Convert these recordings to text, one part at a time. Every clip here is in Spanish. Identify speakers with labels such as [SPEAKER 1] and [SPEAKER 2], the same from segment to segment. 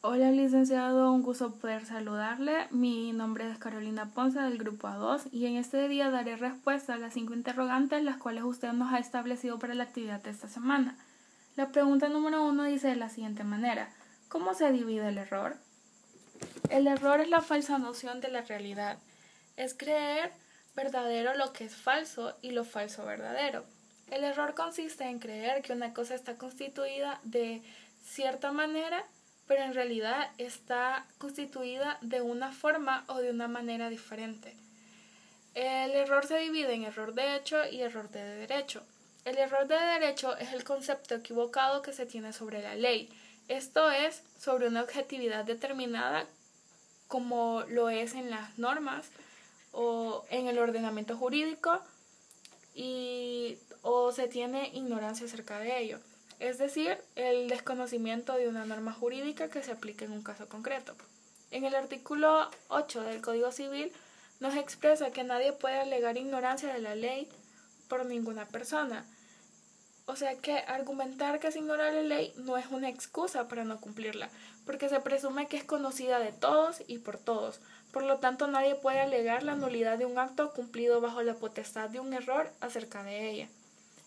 [SPEAKER 1] Hola licenciado, un gusto poder saludarle. Mi nombre es Carolina Ponce del grupo A2 y en este día daré respuesta a las cinco interrogantes las cuales usted nos ha establecido para la actividad de esta semana. La pregunta número uno dice de la siguiente manera. ¿Cómo se divide el error? El error es la falsa noción de la realidad. Es creer verdadero lo que es falso y lo falso verdadero. El error consiste en creer que una cosa está constituida de cierta manera pero en realidad está constituida de una forma o de una manera diferente. El error se divide en error de hecho y error de derecho. El error de derecho es el concepto equivocado que se tiene sobre la ley, esto es, sobre una objetividad determinada como lo es en las normas o en el ordenamiento jurídico y, o se tiene ignorancia acerca de ello es decir, el desconocimiento de una norma jurídica que se aplique en un caso concreto. En el artículo 8 del Código Civil nos expresa que nadie puede alegar ignorancia de la ley por ninguna persona. O sea que argumentar que es ignorar la ley no es una excusa para no cumplirla, porque se presume que es conocida de todos y por todos. Por lo tanto, nadie puede alegar la nulidad de un acto cumplido bajo la potestad de un error acerca de ella.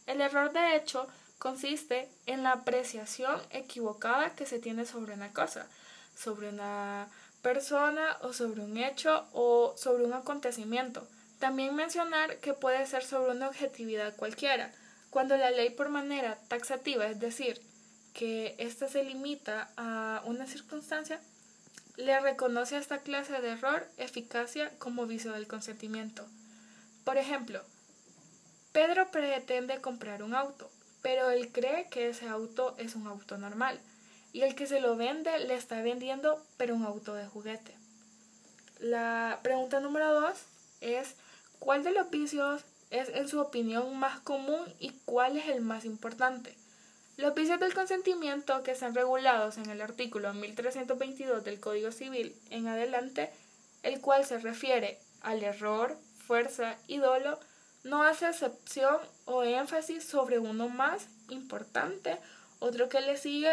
[SPEAKER 1] El error de hecho consiste en la apreciación equivocada que se tiene sobre una cosa, sobre una persona o sobre un hecho o sobre un acontecimiento. También mencionar que puede ser sobre una objetividad cualquiera, cuando la ley por manera taxativa, es decir, que ésta se limita a una circunstancia, le reconoce a esta clase de error eficacia como vicio del consentimiento. Por ejemplo, Pedro pretende comprar un auto pero él cree que ese auto es un auto normal y el que se lo vende le está vendiendo pero un auto de juguete. La pregunta número dos es ¿cuál de los vicios es en su opinión más común y cuál es el más importante? Los vicios del consentimiento que están regulados en el artículo 1322 del Código Civil en adelante, el cual se refiere al error, fuerza y dolo, no hace excepción o énfasis sobre uno más importante, otro que le sigue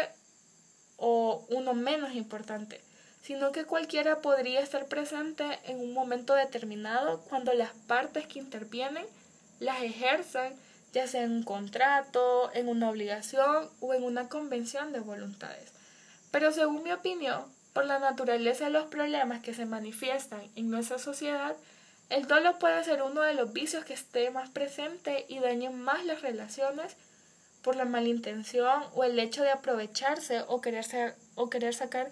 [SPEAKER 1] o uno menos importante, sino que cualquiera podría estar presente en un momento determinado cuando las partes que intervienen las ejerzan, ya sea en un contrato, en una obligación o en una convención de voluntades. Pero según mi opinión, por la naturaleza de los problemas que se manifiestan en nuestra sociedad, el dolo puede ser uno de los vicios que esté más presente y dañe más las relaciones por la malintención o el hecho de aprovecharse o querer, o querer sacar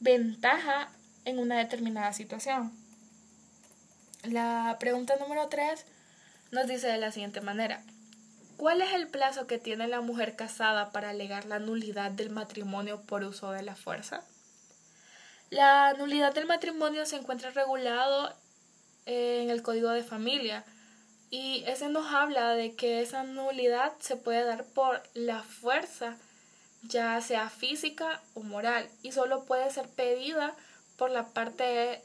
[SPEAKER 1] ventaja en una determinada situación. La pregunta número 3 nos dice de la siguiente manera. ¿Cuál es el plazo que tiene la mujer casada para alegar la nulidad del matrimonio por uso de la fuerza? La nulidad del matrimonio se encuentra regulado en el código de familia. Y ese nos habla de que esa nulidad se puede dar por la fuerza, ya sea física o moral, y solo puede ser pedida por la parte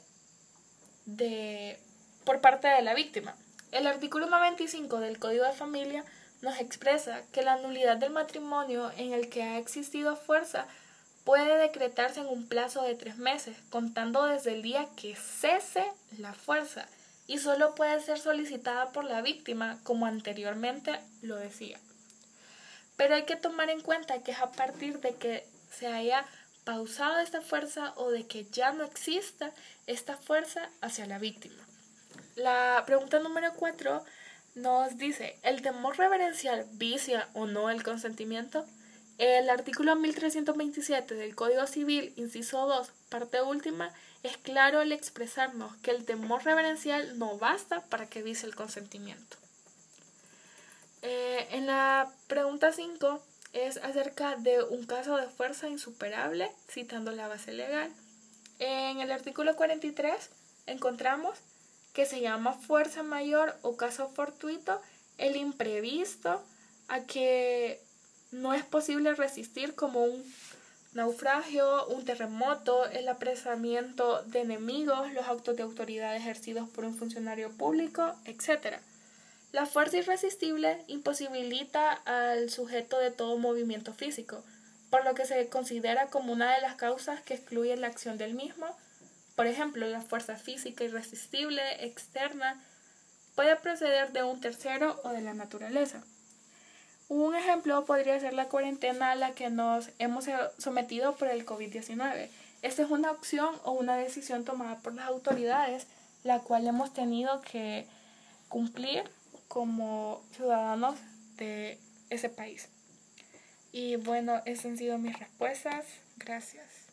[SPEAKER 1] de por parte de la víctima. El artículo 95 del Código de Familia nos expresa que la nulidad del matrimonio en el que ha existido fuerza puede decretarse en un plazo de tres meses, contando desde el día que cese la fuerza, y solo puede ser solicitada por la víctima, como anteriormente lo decía. Pero hay que tomar en cuenta que es a partir de que se haya pausado esta fuerza o de que ya no exista esta fuerza hacia la víctima. La pregunta número cuatro nos dice, ¿el temor reverencial vicia o no el consentimiento? El artículo 1327 del Código Civil, inciso 2, parte última, es claro al expresarnos que el temor reverencial no basta para que vice el consentimiento. Eh, en la pregunta 5 es acerca de un caso de fuerza insuperable, citando la base legal. En el artículo 43 encontramos que se llama fuerza mayor o caso fortuito el imprevisto a que no es posible resistir como un naufragio, un terremoto, el apresamiento de enemigos, los actos de autoridad ejercidos por un funcionario público, etc. La fuerza irresistible imposibilita al sujeto de todo movimiento físico. por lo que se considera como una de las causas que excluye la acción del mismo. Por ejemplo, la fuerza física irresistible externa puede proceder de un tercero o de la naturaleza. Un ejemplo podría ser la cuarentena a la que nos hemos sometido por el COVID-19. Esta es una opción o una decisión tomada por las autoridades, la cual hemos tenido que cumplir como ciudadanos de ese país. Y bueno, esas han sido mis respuestas. Gracias.